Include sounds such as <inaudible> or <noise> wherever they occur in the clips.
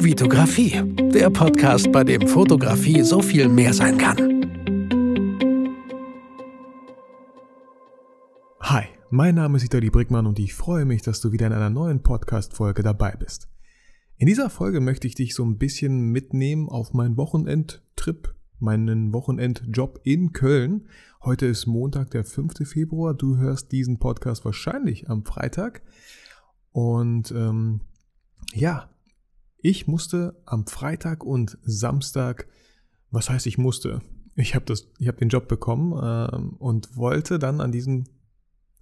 Vitografie, der Podcast, bei dem Fotografie so viel mehr sein kann. Hi, mein Name ist Vitali Brickmann und ich freue mich, dass du wieder in einer neuen Podcast-Folge dabei bist. In dieser Folge möchte ich dich so ein bisschen mitnehmen auf meinen Wochenendtrip, meinen Wochenendjob in Köln. Heute ist Montag, der 5. Februar. Du hörst diesen Podcast wahrscheinlich am Freitag. Und ähm, ja, ich musste am Freitag und Samstag, was heißt ich musste? Ich habe habe den Job bekommen ähm, und wollte dann an diesem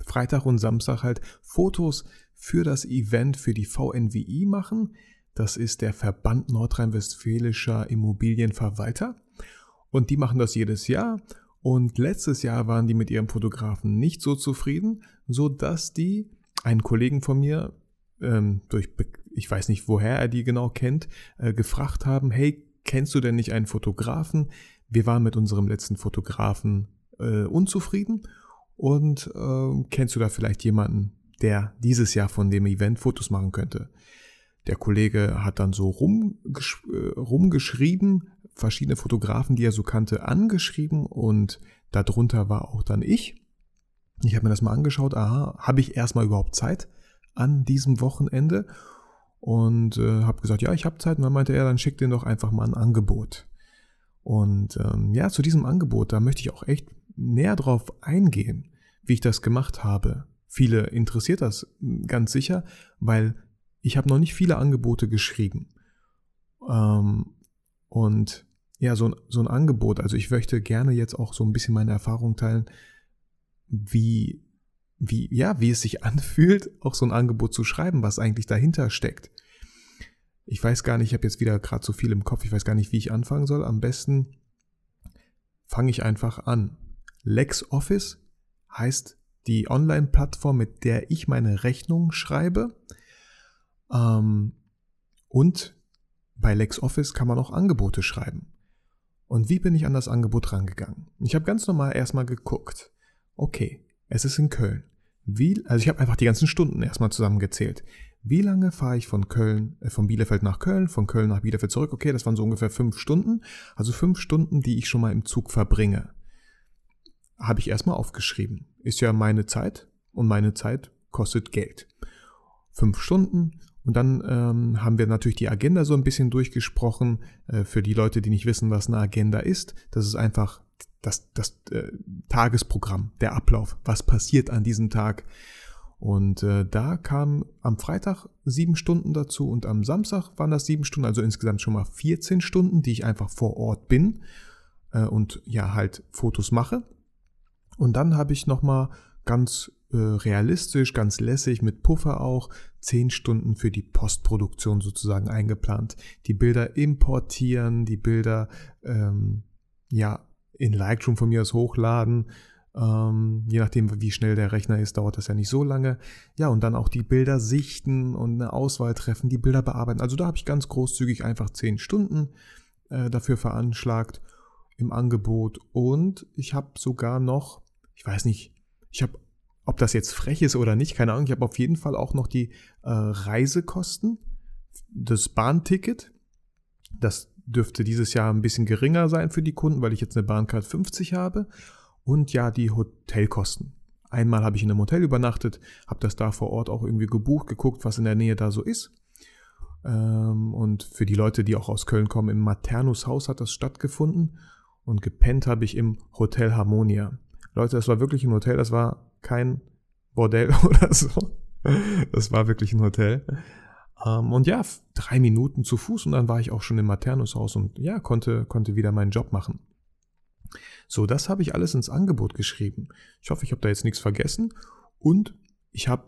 Freitag und Samstag halt Fotos für das Event für die VNWI machen. Das ist der Verband Nordrhein-Westfälischer Immobilienverwalter. Und die machen das jedes Jahr. Und letztes Jahr waren die mit ihrem Fotografen nicht so zufrieden, so dass die einen Kollegen von mir ähm, durch, ich weiß nicht, woher er die genau kennt, äh, gefragt haben, hey, kennst du denn nicht einen Fotografen? Wir waren mit unserem letzten Fotografen äh, unzufrieden und äh, kennst du da vielleicht jemanden, der dieses Jahr von dem Event Fotos machen könnte? Der Kollege hat dann so rumgesch äh, rumgeschrieben, verschiedene Fotografen, die er so kannte, angeschrieben und darunter war auch dann ich. Ich habe mir das mal angeschaut, aha, habe ich erstmal überhaupt Zeit an diesem Wochenende? Und äh, habe gesagt, ja, ich habe Zeit. Und dann meinte er, dann schick dir doch einfach mal ein Angebot. Und ähm, ja, zu diesem Angebot, da möchte ich auch echt näher drauf eingehen, wie ich das gemacht habe. Viele interessiert das ganz sicher, weil ich habe noch nicht viele Angebote geschrieben. Ähm, und ja, so ein, so ein Angebot, also ich möchte gerne jetzt auch so ein bisschen meine Erfahrung teilen, wie, wie, ja, wie es sich <laughs> anfühlt, auch so ein Angebot zu schreiben, was eigentlich dahinter steckt. Ich weiß gar nicht, ich habe jetzt wieder gerade so viel im Kopf, ich weiß gar nicht, wie ich anfangen soll. Am besten fange ich einfach an. LexOffice heißt die Online-Plattform, mit der ich meine Rechnung schreibe. Ähm, und bei LexOffice kann man auch Angebote schreiben. Und wie bin ich an das Angebot rangegangen? Ich habe ganz normal erstmal geguckt. Okay, es ist in Köln. Wie, also ich habe einfach die ganzen Stunden erstmal zusammengezählt. Wie lange fahre ich von Köln, äh, von Bielefeld nach Köln, von Köln nach Bielefeld zurück? Okay, das waren so ungefähr fünf Stunden. Also fünf Stunden, die ich schon mal im Zug verbringe. Habe ich erstmal aufgeschrieben. Ist ja meine Zeit und meine Zeit kostet Geld. Fünf Stunden und dann ähm, haben wir natürlich die Agenda so ein bisschen durchgesprochen. Äh, für die Leute, die nicht wissen, was eine Agenda ist, das ist einfach das, das äh, Tagesprogramm, der Ablauf, was passiert an diesem Tag. Und äh, da kam am Freitag sieben Stunden dazu und am Samstag waren das sieben Stunden, also insgesamt schon mal 14 Stunden, die ich einfach vor Ort bin äh, und ja halt Fotos mache. Und dann habe ich nochmal ganz äh, realistisch, ganz lässig, mit Puffer auch, zehn Stunden für die Postproduktion sozusagen eingeplant. Die Bilder importieren, die Bilder ähm, ja in Lightroom von mir aus hochladen. Ähm, je nachdem, wie schnell der Rechner ist, dauert das ja nicht so lange. Ja, und dann auch die Bilder sichten und eine Auswahl treffen, die Bilder bearbeiten. Also da habe ich ganz großzügig einfach zehn Stunden äh, dafür veranschlagt im Angebot. Und ich habe sogar noch, ich weiß nicht, ich habe ob das jetzt frech ist oder nicht, keine Ahnung. Ich habe auf jeden Fall auch noch die äh, Reisekosten, das Bahnticket. Das dürfte dieses Jahr ein bisschen geringer sein für die Kunden, weil ich jetzt eine Bahncard 50 habe. Und ja, die Hotelkosten. Einmal habe ich in einem Hotel übernachtet, habe das da vor Ort auch irgendwie gebucht, geguckt, was in der Nähe da so ist. Ähm, und für die Leute, die auch aus Köln kommen, im Maternus Haus hat das stattgefunden. Und gepennt habe ich im Hotel Harmonia. Leute, das war wirklich ein Hotel, das war kein Bordell <laughs> oder so. Das war wirklich ein Hotel. Ähm, und ja, drei Minuten zu Fuß und dann war ich auch schon im Maternushaus und ja, konnte, konnte wieder meinen Job machen. So, das habe ich alles ins Angebot geschrieben. Ich hoffe, ich habe da jetzt nichts vergessen. Und ich habe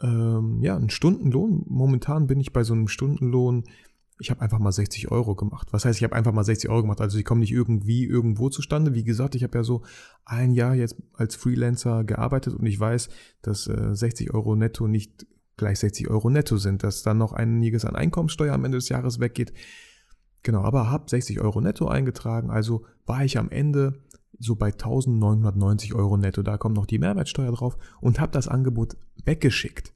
ähm, ja einen Stundenlohn. Momentan bin ich bei so einem Stundenlohn ich habe einfach mal 60 Euro gemacht. Was heißt, ich habe einfach mal 60 Euro gemacht? Also die kommen nicht irgendwie irgendwo zustande. Wie gesagt, ich habe ja so ein Jahr jetzt als Freelancer gearbeitet und ich weiß, dass äh, 60 Euro netto nicht gleich 60 Euro netto sind, dass dann noch einiges an Einkommenssteuer am Ende des Jahres weggeht. Genau, aber habe 60 Euro netto eingetragen, also war ich am Ende so bei 1990 Euro netto. Da kommt noch die Mehrwertsteuer drauf und habe das Angebot weggeschickt.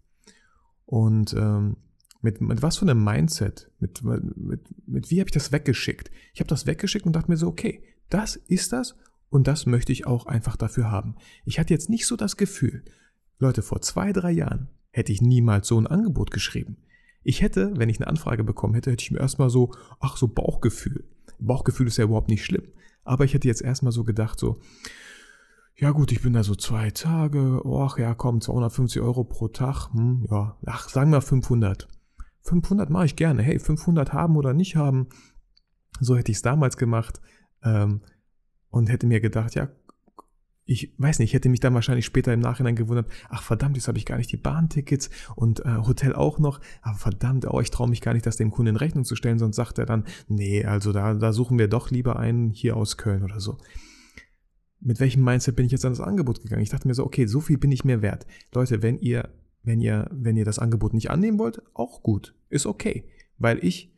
Und ähm, Mit, mit was für einem Mindset? Mit, mit, mit wie habe ich das weggeschickt? Ich habe das weggeschickt und dachte mir so, okay, das ist das und das möchte ich auch einfach dafür haben. Ich hatte jetzt nicht so das Gefühl, Leute, vor zwei, drei Jahren hätte ich niemals so ein Angebot geschrieben. Ich hätte, wenn ich eine Anfrage bekommen hätte, hätte ich mir erstmal so, ach so Bauchgefühl. Bauchgefühl ist ja überhaupt nicht schlimm. Aber ich hätte jetzt erstmal so gedacht, so, ja gut, ich bin da so zwei Tage, ach ja, komm, 250 Euro pro Tag, hm, ja, ach, sagen wir 500. 500 mache ich gerne, hey, 500 haben oder nicht haben, so hätte ich es damals gemacht ähm, und hätte mir gedacht, ja, ich weiß nicht, ich hätte mich dann wahrscheinlich später im Nachhinein gewundert, ach verdammt, jetzt habe ich gar nicht die Bahntickets und äh, Hotel auch noch, aber verdammt, oh, ich traue mich gar nicht, das dem Kunden in Rechnung zu stellen, sonst sagt er dann, nee, also da, da suchen wir doch lieber einen hier aus Köln oder so. Mit welchem Mindset bin ich jetzt an das Angebot gegangen? Ich dachte mir so, okay, so viel bin ich mir wert. Leute, wenn ihr, wenn ihr, wenn ihr das Angebot nicht annehmen wollt, auch gut, ist okay, weil ich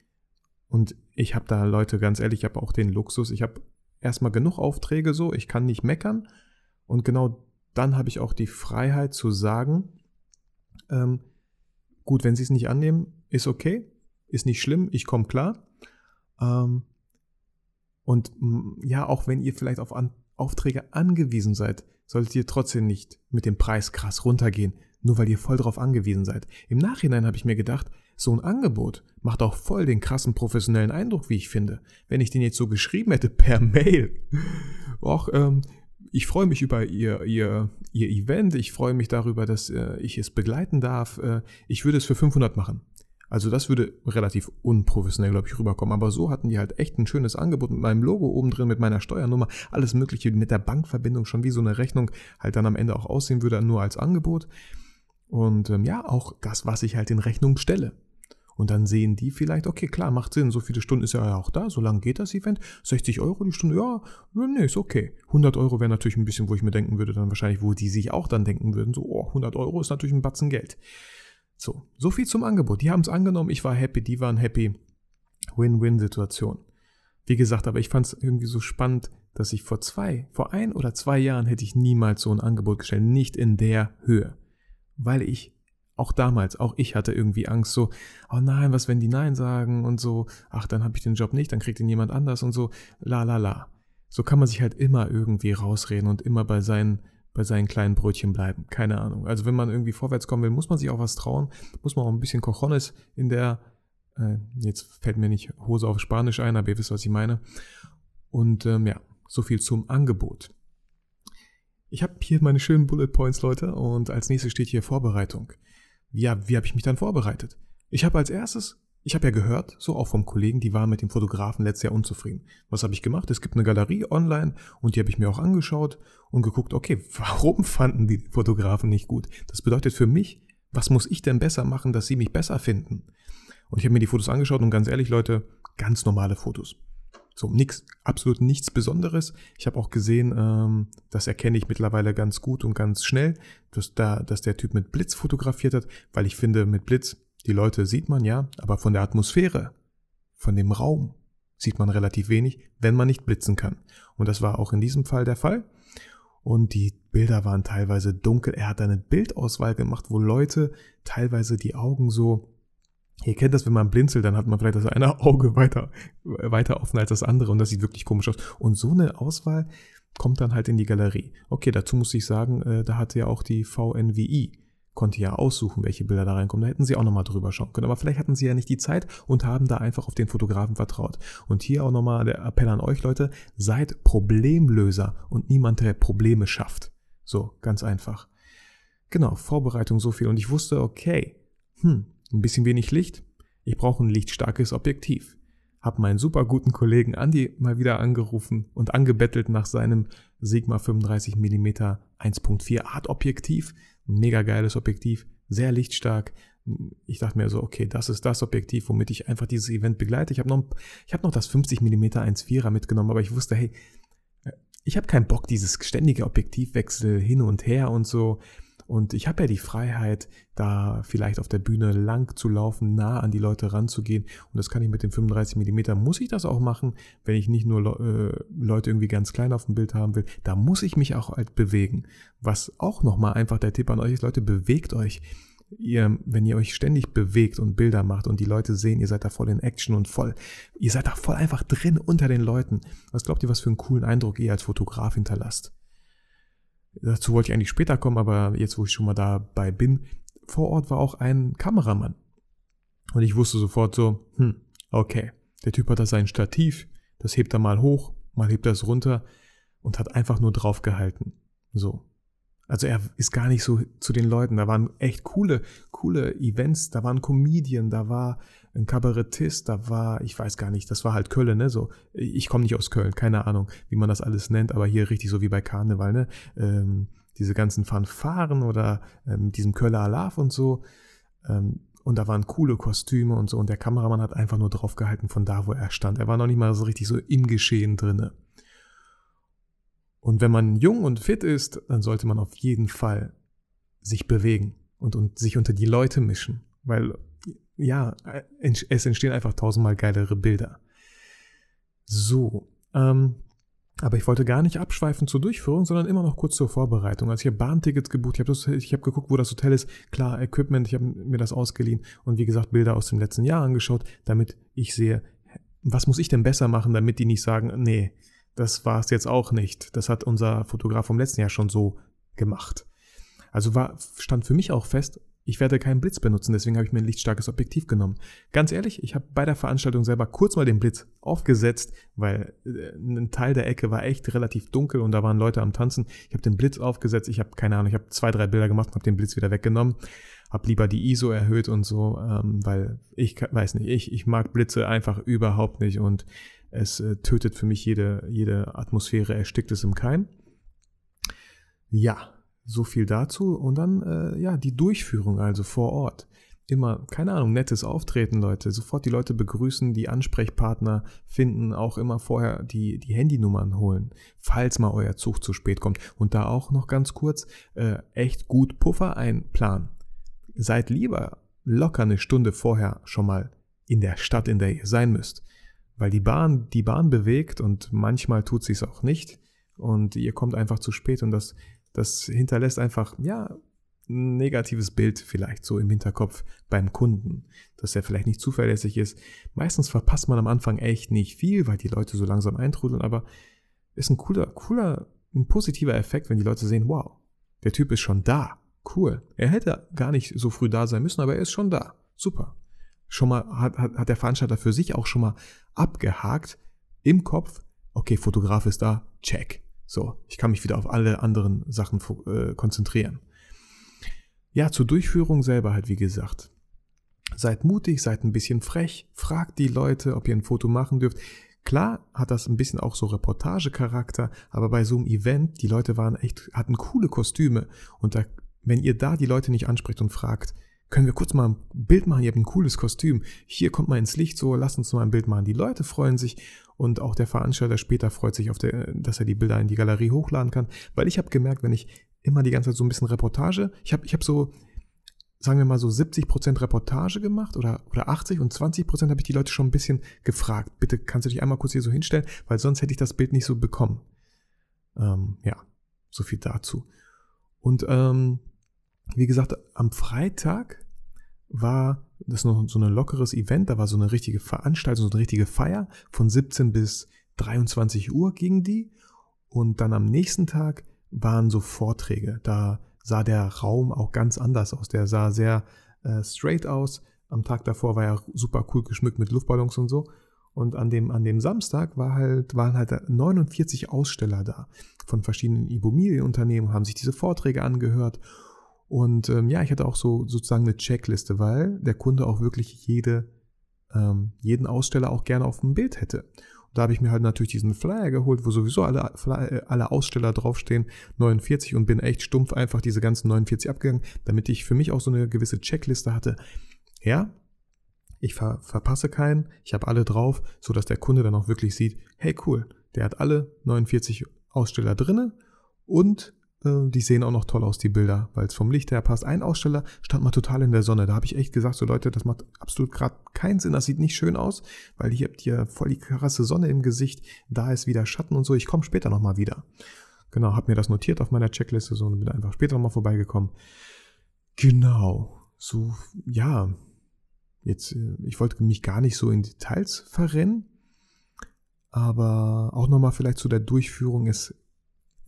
und ich habe da Leute, ganz ehrlich, ich habe auch den Luxus, ich habe erstmal genug Aufträge so, ich kann nicht meckern und genau dann habe ich auch die Freiheit zu sagen, ähm, gut, wenn Sie es nicht annehmen, ist okay, ist nicht schlimm, ich komme klar. Ähm, und ja, auch wenn ihr vielleicht auf An Aufträge angewiesen seid, solltet ihr trotzdem nicht mit dem Preis krass runtergehen, nur weil ihr voll drauf angewiesen seid. Im Nachhinein habe ich mir gedacht, so ein Angebot macht auch voll den krassen professionellen Eindruck, wie ich finde. Wenn ich den jetzt so geschrieben hätte per <laughs> Mail. Och, ähm, ich freue mich über ihr, ihr, ihr Event, ich freue mich darüber, dass äh, ich es begleiten darf. Äh, ich würde es für 500 machen. Also das würde relativ unprofessionell, glaube ich, rüberkommen. Aber so hatten die halt echt ein schönes Angebot mit meinem Logo oben drin, mit meiner Steuernummer, alles Mögliche mit der Bankverbindung, schon wie so eine Rechnung halt dann am Ende auch aussehen würde, nur als Angebot. Und ähm, ja, auch das, was ich halt in Rechnung stelle. Und dann sehen die vielleicht, okay, klar, macht Sinn, so viele Stunden ist ja auch da, so lange geht das Event. 60 Euro die Stunde, ja, nee, ist okay. 100 Euro wäre natürlich ein bisschen, wo ich mir denken würde, dann wahrscheinlich, wo die sich auch dann denken würden, so, oh, 100 Euro ist natürlich ein Batzen Geld. So, so viel zum Angebot. Die haben es angenommen, ich war happy, die waren happy. Win-Win-Situation. Wie gesagt, aber ich fand es irgendwie so spannend, dass ich vor zwei, vor ein oder zwei Jahren hätte ich niemals so ein Angebot gestellt, nicht in der Höhe. Weil ich auch damals, auch ich hatte irgendwie Angst, so, oh nein, was wenn die Nein sagen und so, ach, dann habe ich den Job nicht, dann kriegt ihn jemand anders und so, la la la. So kann man sich halt immer irgendwie rausreden und immer bei seinen, bei seinen kleinen Brötchen bleiben. Keine Ahnung. Also wenn man irgendwie vorwärts kommen will, muss man sich auch was trauen, muss man auch ein bisschen Cojones in der, äh, jetzt fällt mir nicht Hose auf Spanisch ein, aber ihr wisst, was ich meine. Und ähm, ja, so viel zum Angebot. Ich habe hier meine schönen Bullet Points, Leute, und als nächstes steht hier Vorbereitung ja, wie habe ich mich dann vorbereitet? Ich habe als erstes, ich habe ja gehört, so auch vom Kollegen, die waren mit dem Fotografen letztes Jahr unzufrieden. Was habe ich gemacht? Es gibt eine Galerie online und die habe ich mir auch angeschaut und geguckt, okay, <laughs> warum fanden die Fotografen nicht gut? Das bedeutet für mich, was muss ich denn besser machen, dass sie mich besser finden? Und ich habe mir die Fotos angeschaut und ganz ehrlich, Leute, ganz normale Fotos. So, nix, absolut nichts Besonderes. Ich habe auch gesehen, ähm, das erkenne ich mittlerweile ganz gut und ganz schnell, dass, da, dass der Typ mit Blitz fotografiert hat, weil ich finde, mit Blitz, die Leute sieht man ja, aber von der Atmosphäre, von dem Raum sieht man relativ wenig, wenn man nicht blitzen kann. Und das war auch in diesem Fall der Fall. Und die Bilder waren teilweise dunkel. Er hat eine Bildauswahl gemacht, wo Leute teilweise die Augen so Ihr kennt das, wenn man blinzelt, dann hat man vielleicht das eine <laughs> Auge weiter, weiter offen als das andere und das sieht wirklich komisch aus. Und so eine Auswahl kommt dann halt in die Galerie. Okay, dazu muss ich sagen, äh, da hatte ja auch die VNWI, konnte ja aussuchen, welche Bilder da reinkommen. Da hätten sie auch nochmal drüber schauen können. Aber vielleicht hatten sie ja nicht die Zeit und haben da einfach auf den Fotografen vertraut. Und hier auch nochmal der Appell an euch, Leute, seid Problemlöser und niemand, der Probleme schafft. So, ganz einfach. Genau, Vorbereitung so viel. Und ich wusste, okay, hm, ein bisschen wenig Licht? Ich brauche ein lichtstarkes Objektiv. Hab meinen super guten Kollegen Andy mal wieder angerufen und angebettelt nach seinem Sigma 35 mm 1.4 Art Objektiv. Ein mega geiles Objektiv, sehr lichtstark. Ich dachte mir so, okay, das ist das Objektiv, womit ich einfach dieses Event begleite. Ich habe noch, hab noch das 50 mm 1.4er mitgenommen, aber ich wusste, hey, ich habe keinen Bock, dieses ständige Objektivwechsel hin und her und so. Und ich habe ja die Freiheit, da vielleicht auf der Bühne lang zu laufen, nah an die Leute ranzugehen. Und das kann ich mit dem 35 mm. Muss ich das auch machen, wenn ich nicht nur äh, Leute irgendwie ganz klein auf dem Bild haben will. Da muss ich mich auch halt bewegen. Was auch nochmal einfach der Tipp an euch ist, Leute, bewegt euch. ihr, wenn ihr euch ständig bewegt und Bilder macht und die Leute sehen, ihr seid da voll in Action und voll, ihr seid da voll einfach drin unter den Leuten. Was glaubt ihr, was für einen coolen Eindruck ihr als Fotograf hinterlasst? Dazu wollte ich eigentlich später kommen, aber jetzt, wo ich schon mal dabei bin, vor Ort war auch ein Kameramann. Und ich wusste sofort so, hm, okay, der Typ hat da sein Stativ, das hebt er mal hoch, mal hebt er es runter und hat einfach nur draufgehalten. So. Also er ist gar nicht so zu den Leuten. Da waren echt coole, coole Events. Da war ein Comedian, da war ein Kabarettist, da war, ich weiß gar nicht, das war halt Köln, ne? So, ich komme nicht aus Köln, keine Ahnung, wie man das alles nennt, aber hier richtig so wie bei Karneval, ne? Ähm, diese ganzen Fanfaren oder ähm, diesem Köller Alarv und so. Ähm, und da waren coole Kostüme und so. Und der Kameramann hat einfach nur draufgehalten von da, wo er stand. Er war noch nicht mal so richtig so im Geschehen drinne. Und wenn man jung und fit ist, dann sollte man auf jeden Fall sich bewegen und, und sich unter die Leute mischen. Weil, ja, es entstehen einfach tausendmal geilere Bilder. So, ähm, aber ich wollte gar nicht abschweifen zur Durchführung, sondern immer noch kurz zur Vorbereitung. Also ich habe Bahntickets gebucht, ich habe hab geguckt, wo das Hotel ist. Klar, Equipment, ich habe mir das ausgeliehen und wie gesagt Bilder aus dem letzten Jahr angeschaut, damit ich sehe, was muss ich denn besser machen, damit die nicht sagen, nee, das war es jetzt auch nicht. Das hat unser Fotograf vom letzten Jahr schon so gemacht. Also war, stand für mich auch fest, ich werde keinen Blitz benutzen, deswegen habe ich mir ein lichtstarkes Objektiv genommen. Ganz ehrlich, ich habe bei der Veranstaltung selber kurz mal den Blitz aufgesetzt, weil äh, ein Teil der Ecke war echt relativ dunkel und da waren Leute am Tanzen. Ich habe den Blitz aufgesetzt, ich habe keine Ahnung, ich habe zwei, drei Bilder gemacht und habe den Blitz wieder weggenommen. Habe lieber die ISO erhöht und so, ähm, weil ich weiß nicht, ich, ich mag Blitze einfach überhaupt nicht und es äh, tötet für mich jede, jede Atmosphäre, erstickt es im Keim. Ja, so viel dazu. Und dann, äh, ja, die Durchführung, also vor Ort. Immer, keine Ahnung, nettes Auftreten, Leute. Sofort die Leute begrüßen, die Ansprechpartner finden, auch immer vorher die, die Handynummern holen, falls mal euer Zug zu spät kommt. Und da auch noch ganz kurz, äh, echt gut Puffer einplanen. Seid lieber locker eine Stunde vorher schon mal in der Stadt, in der ihr sein müsst weil die Bahn die Bahn bewegt und manchmal tut sie es auch nicht und ihr kommt einfach zu spät und das, das hinterlässt einfach, ja, ein negatives Bild vielleicht so im Hinterkopf beim Kunden, dass er vielleicht nicht zuverlässig ist. Meistens verpasst man am Anfang echt nicht viel, weil die Leute so langsam eintrudeln, aber ist ein cooler, cooler, ein positiver Effekt, wenn die Leute sehen, wow, der Typ ist schon da. Cool. Er hätte gar nicht so früh da sein müssen, aber er ist schon da. Super schon mal, hat, hat, hat der Veranstalter für sich auch schon mal abgehakt im Kopf, okay, Fotograf ist da, check. So, ich kann mich wieder auf alle anderen Sachen äh, konzentrieren. Ja, zur Durchführung selber halt, wie gesagt. Seid mutig, seid ein bisschen frech, fragt die Leute, ob ihr ein Foto machen dürft. Klar hat das ein bisschen auch so Reportagecharakter, aber bei so einem Event, die Leute waren echt, hatten coole Kostüme und da, wenn ihr da die Leute nicht anspricht und fragt, können wir kurz mal ein Bild machen, ihr habt ein cooles Kostüm, hier kommt mal ins Licht, so lasst uns mal ein Bild machen. Die Leute freuen sich und auch der Veranstalter später freut sich, auf der, dass er die Bilder in die Galerie hochladen kann, weil ich habe gemerkt, wenn ich immer die ganze Zeit so ein bisschen Reportage, ich habe ich hab so, sagen wir mal so 70% Reportage gemacht oder, oder 80 und 20% habe ich die Leute schon ein bisschen gefragt, bitte kannst du dich einmal kurz hier so hinstellen, weil sonst hätte ich das Bild nicht so bekommen. Ähm, ja, so viel dazu. Und ähm, wie gesagt, am Freitag war das noch so ein lockeres Event, da war so eine richtige Veranstaltung, so eine richtige Feier. Von 17 bis 23 Uhr ging die. Und dann am nächsten Tag waren so Vorträge. Da sah der Raum auch ganz anders aus. Der sah sehr äh, straight aus. Am Tag davor war er super cool geschmückt mit Luftballons und so. Und an dem, an dem Samstag war halt, waren halt 49 Aussteller da von verschiedenen Immobilienunternehmen, haben sich diese Vorträge angehört und ähm, ja, ich hatte auch so sozusagen eine Checkliste, weil der Kunde auch wirklich jede, ähm, jeden Aussteller auch gerne auf dem Bild hätte. Und da habe ich mir halt natürlich diesen Flyer geholt, wo sowieso alle, äh, alle Aussteller draufstehen, 49 und bin echt stumpf einfach diese ganzen 49 abgegangen, damit ich für mich auch so eine gewisse Checkliste hatte. Ja, ich ver verpasse keinen, ich habe alle drauf, so dass der Kunde dann auch wirklich sieht, hey cool, der hat alle 49 Aussteller drinne und die sehen auch noch toll aus, die Bilder, weil es vom Licht her passt. Ein Aussteller stand mal total in der Sonne. Da habe ich echt gesagt, so Leute, das macht absolut gerade keinen Sinn. Das sieht nicht schön aus, weil hier habt ihr voll die krasse Sonne im Gesicht. Da ist wieder Schatten und so. Ich komme später nochmal wieder. Genau, habe mir das notiert auf meiner Checkliste so und bin einfach später nochmal vorbeigekommen. Genau. so, ja, jetzt, äh, ich wollte mich gar nicht so in Details verrennen, aber auch nochmal vielleicht zu der Durchführung. Es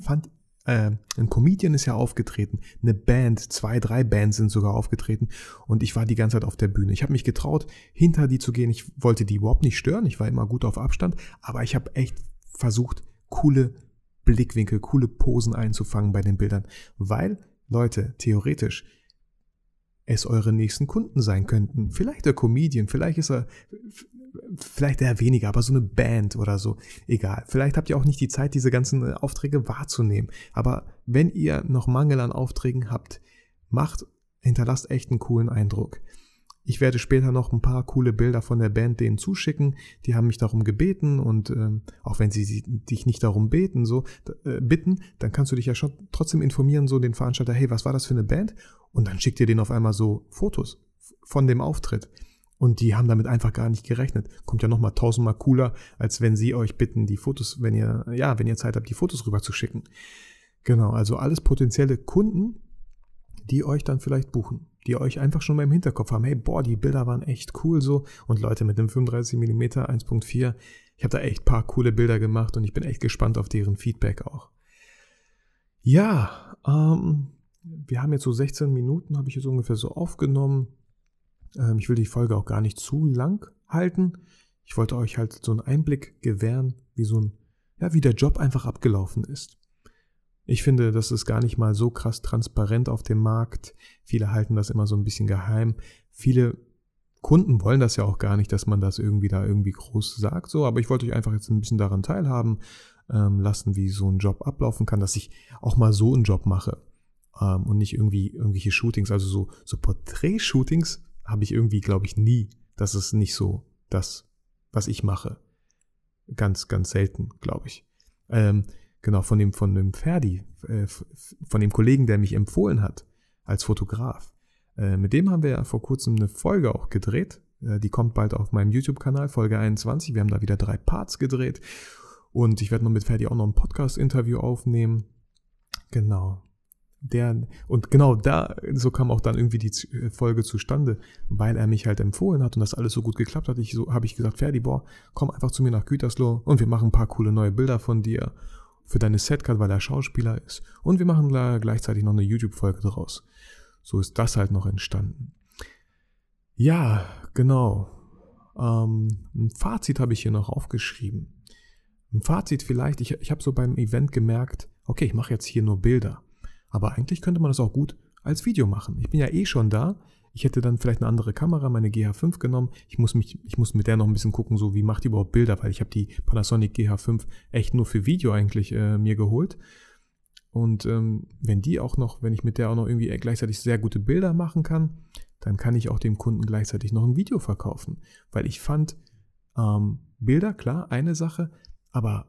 fand, äh, ein Comedian ist ja aufgetreten, eine Band, zwei, drei Bands sind sogar aufgetreten und ich war die ganze Zeit auf der Bühne. Ich habe mich getraut, hinter die zu gehen. Ich wollte die überhaupt nicht stören, ich war immer gut auf Abstand, aber ich habe echt versucht, coole Blickwinkel, coole Posen einzufangen bei den Bildern, weil, Leute, theoretisch, es eure nächsten Kunden sein könnten. Vielleicht der Comedian, vielleicht ist er, vielleicht eher weniger, aber so eine Band oder so. Egal. Vielleicht habt ihr auch nicht die Zeit, diese ganzen äh, Aufträge wahrzunehmen. Aber wenn ihr noch Mangel an Aufträgen habt, macht, hinterlasst echt einen coolen Eindruck. Ich werde später noch ein paar coole Bilder von der Band denen zuschicken. Die haben mich darum gebeten und ähm, auch wenn sie dich nicht darum beten, so äh, bitten, dann kannst du dich ja schon trotzdem informieren, so den Veranstalter, hey, was war das für eine Band? Und dann schickt ihr denen auf einmal so Fotos von dem Auftritt. Und die haben damit einfach gar nicht gerechnet. Kommt ja nochmal tausendmal cooler, als wenn sie euch bitten, die Fotos, wenn ihr, ja, wenn ihr Zeit habt, die Fotos rüber zu schicken. Genau, also alles potenzielle Kunden, die euch dann vielleicht buchen die euch einfach schon mal im Hinterkopf haben, hey, boah, die Bilder waren echt cool so. Und Leute mit dem 35mm 1.4, ich habe da echt paar coole Bilder gemacht und ich bin echt gespannt auf deren Feedback auch. Ja, ähm, wir haben jetzt so 16 Minuten, habe ich jetzt ungefähr so aufgenommen. Ähm, ich will die Folge auch gar nicht zu lang halten. Ich wollte euch halt so einen Einblick gewähren, wie so ein, ja, wie der Job einfach abgelaufen ist. Ich finde, das ist gar nicht mal so krass transparent auf dem Markt. Viele halten das immer so ein bisschen geheim. Viele Kunden wollen das ja auch gar nicht, dass man das irgendwie da irgendwie groß sagt, so. Aber ich wollte euch einfach jetzt ein bisschen daran teilhaben ähm, lassen, wie so ein Job ablaufen kann, dass ich auch mal so einen Job mache ähm, und nicht irgendwie irgendwelche Shootings, also so so Porträt-Shootings habe ich irgendwie, glaube ich, nie. Das ist nicht so das, was ich mache. Ganz, ganz selten, glaube ich. Ähm, Genau, von dem, von dem Ferdi, äh, von dem Kollegen, der mich empfohlen hat als Fotograf. Äh, mit dem haben wir ja vor kurzem eine Folge auch gedreht. Äh, die kommt bald auf meinem YouTube-Kanal, Folge 21. Wir haben da wieder drei Parts gedreht. Und ich werde noch mit Ferdi auch noch ein Podcast-Interview aufnehmen. Genau. Der, und genau da, so kam auch dann irgendwie die Folge zustande, weil er mich halt empfohlen hat und das alles so gut geklappt hat. Ich so, habe ich gesagt, Ferdi, boah, komm einfach zu mir nach Gütersloh und wir machen ein paar coole neue Bilder von dir für deine Setcard, weil er Schauspieler ist. Und wir machen da gleichzeitig noch eine YouTube-Folge draus. So ist das halt noch entstanden. Ja, genau. Ähm, ein Fazit habe ich hier noch aufgeschrieben. Ein Fazit vielleicht, ich, ich habe so beim Event gemerkt, okay, ich mache jetzt hier nur Bilder. Aber eigentlich könnte man das auch gut als Video machen. Ich bin ja eh schon da. Ich hätte dann vielleicht eine andere Kamera, meine GH5 genommen. Ich muss mich, ich muss mit der noch ein bisschen gucken, so wie macht die überhaupt Bilder, weil ich habe die Panasonic GH5 echt nur für Video eigentlich äh, mir geholt. Und ähm, wenn die auch noch, wenn ich mit der auch noch irgendwie gleichzeitig sehr gute Bilder machen kann, dann kann ich auch dem Kunden gleichzeitig noch ein Video verkaufen. Weil ich fand, ähm, Bilder, klar, eine Sache, aber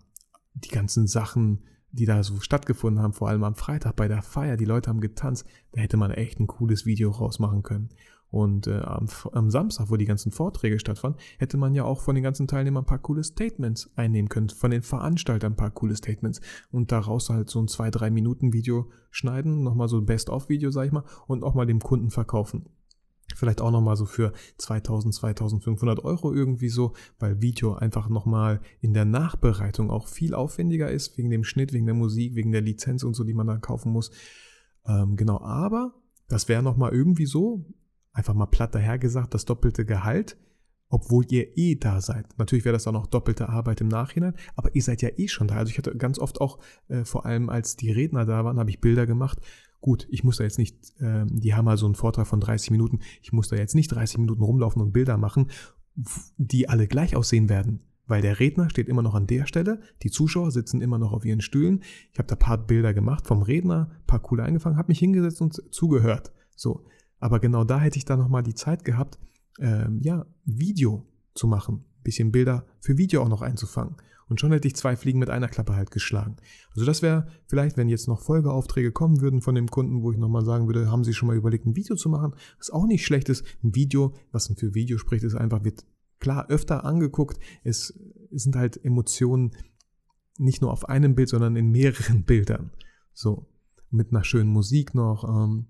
die ganzen Sachen, die da so stattgefunden haben, vor allem am Freitag bei der Feier, die Leute haben getanzt, da hätte man echt ein cooles Video rausmachen können. Und äh, am, am, Samstag, wo die ganzen Vorträge stattfanden, hätte man ja auch von den ganzen Teilnehmern ein paar coole Statements einnehmen können, von den Veranstaltern ein paar coole Statements und daraus halt so ein 2-3 Minuten Video schneiden, nochmal so ein Best-of-Video, sag ich mal, und auch mal dem Kunden verkaufen. Vielleicht auch nochmal so für 2000, 2500 Euro irgendwie so, weil Video einfach nochmal in der Nachbereitung auch viel aufwendiger ist, wegen dem Schnitt, wegen der Musik, wegen der Lizenz und so, die man dann kaufen muss. Ähm, genau, aber das wäre nochmal irgendwie so, einfach mal platt dahergesagt, das doppelte Gehalt, obwohl ihr eh da seid. Natürlich wäre das auch noch doppelte Arbeit im Nachhinein, aber ihr seid ja eh schon da. Also ich hatte ganz oft auch, äh, vor allem als die Redner da waren, habe ich Bilder gemacht Gut, ich muss da jetzt nicht, äh, die haben mal so einen Vortrag von 30 Minuten, ich muss da jetzt nicht 30 Minuten rumlaufen und Bilder machen, die alle gleich aussehen werden. Weil der Redner steht immer noch an der Stelle, die Zuschauer sitzen immer noch auf ihren Stühlen. Ich habe da paar Bilder gemacht vom Redner, paar coole eingefangen, habe mich hingesetzt und zugehört. So, aber genau da hätte ich dann nochmal die Zeit gehabt, ähm, ja, Video zu machen, bisschen Bilder für Video auch noch einzufangen. Und schon hätte ich zwei Fliegen mit einer Klappe halt geschlagen. Also das wäre vielleicht, wenn jetzt noch Folgeaufträge kommen würden von dem Kunden, wo ich nochmal sagen würde, haben Sie schon mal überlegt, ein Video zu machen? Was auch nicht schlecht ist. Ein Video, was für Video spricht, ist einfach, wird klar öfter angeguckt. Es, sind halt Emotionen nicht nur auf einem Bild, sondern in mehreren <laughs> Bildern. So, mit einer schönen Musik noch. Ähm,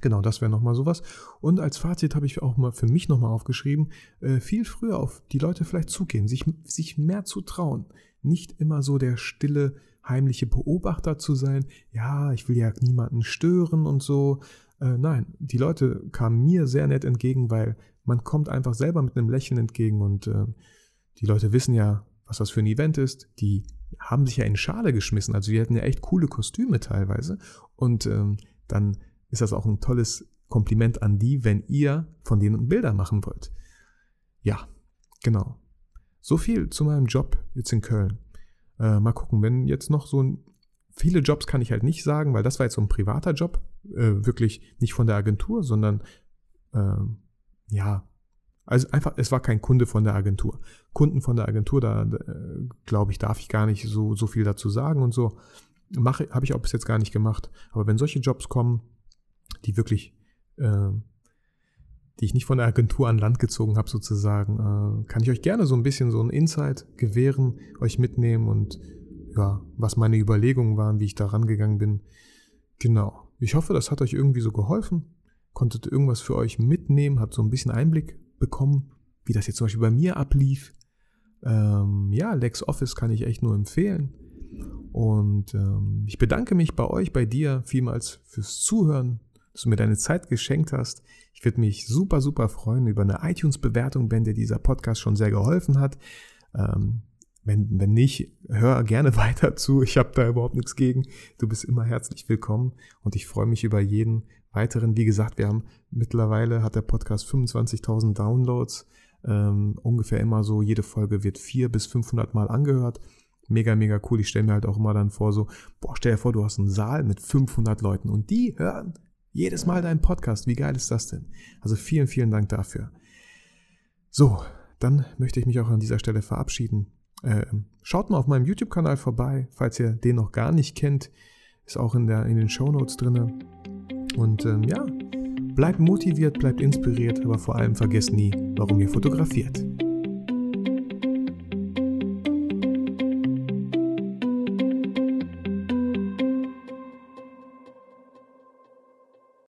Genau, das wäre nochmal sowas. Und als Fazit habe ich auch mal für mich nochmal aufgeschrieben, äh, viel früher auf die Leute vielleicht zugehen, sich, sich mehr zu trauen. Nicht immer so der stille, heimliche Beobachter zu sein. Ja, ich will ja niemanden stören und so. Äh, nein, die Leute kamen mir sehr nett entgegen, weil man kommt einfach selber mit einem Lächeln entgegen und äh, die Leute wissen ja, was das für ein Event ist. Die haben sich ja in Schale geschmissen. Also die hatten ja echt coole Kostüme teilweise. Und ähm, dann ist das auch ein tolles Kompliment an die, wenn ihr von denen Bilder machen wollt. Ja, genau. So viel zu meinem Job jetzt in Köln. Äh, mal gucken, wenn jetzt noch so ein. Viele Jobs kann ich halt nicht sagen, weil das war jetzt so ein privater Job. Äh, wirklich nicht von der Agentur, sondern äh, ja, also einfach, es war kein Kunde von der Agentur. Kunden von der Agentur, da äh, glaube ich, darf ich gar nicht so, so viel dazu sagen und so. Mache, habe ich auch bis jetzt gar nicht gemacht. Aber wenn solche Jobs kommen, die wirklich, äh, die ich nicht von der Agentur an Land gezogen habe, sozusagen, äh, kann ich euch gerne so ein bisschen so ein Insight gewähren, euch mitnehmen und ja, was meine Überlegungen waren, wie ich da rangegangen bin. Genau. Ich hoffe, das hat euch irgendwie so geholfen. Konntet irgendwas für euch mitnehmen, habt so ein bisschen Einblick bekommen, wie das jetzt zum Beispiel bei mir ablief. Ähm, ja, LexOffice kann ich echt nur empfehlen. Und ähm, ich bedanke mich bei euch, bei dir vielmals fürs Zuhören, dass du mir deine Zeit geschenkt hast. Ich würde mich super, super freuen über eine iTunes-Bewertung, wenn dir dieser Podcast schon sehr geholfen hat. Ähm, wenn, wenn nicht, hör gerne <laughs> weiter zu. Ich habe da überhaupt nichts gegen. Du bist immer herzlich willkommen und ich freue mich über jeden weiteren. Wie gesagt, wir haben mittlerweile hat der Podcast 25.000 Downloads. Ähm, ungefähr immer so, jede Folge wird vier bis 500 Mal angehört. Mega, mega cool. Ich stelle mir halt auch immer dann vor, so, boah, stell dir vor, du hast einen Saal mit 500 Leuten und die hören jedes Mal deinen Podcast. Wie geil ist das denn? Also vielen, vielen Dank dafür. So, dann möchte ich mich auch an dieser Stelle verabschieden. Äh, schaut mal auf meinem YouTube-Kanal vorbei, falls ihr den noch gar nicht kennt. Ist auch in, der, in den Show Notes drin. Und ähm, ja, bleibt motiviert, bleibt inspiriert, aber vor allem vergesst nie, warum ihr fotografiert.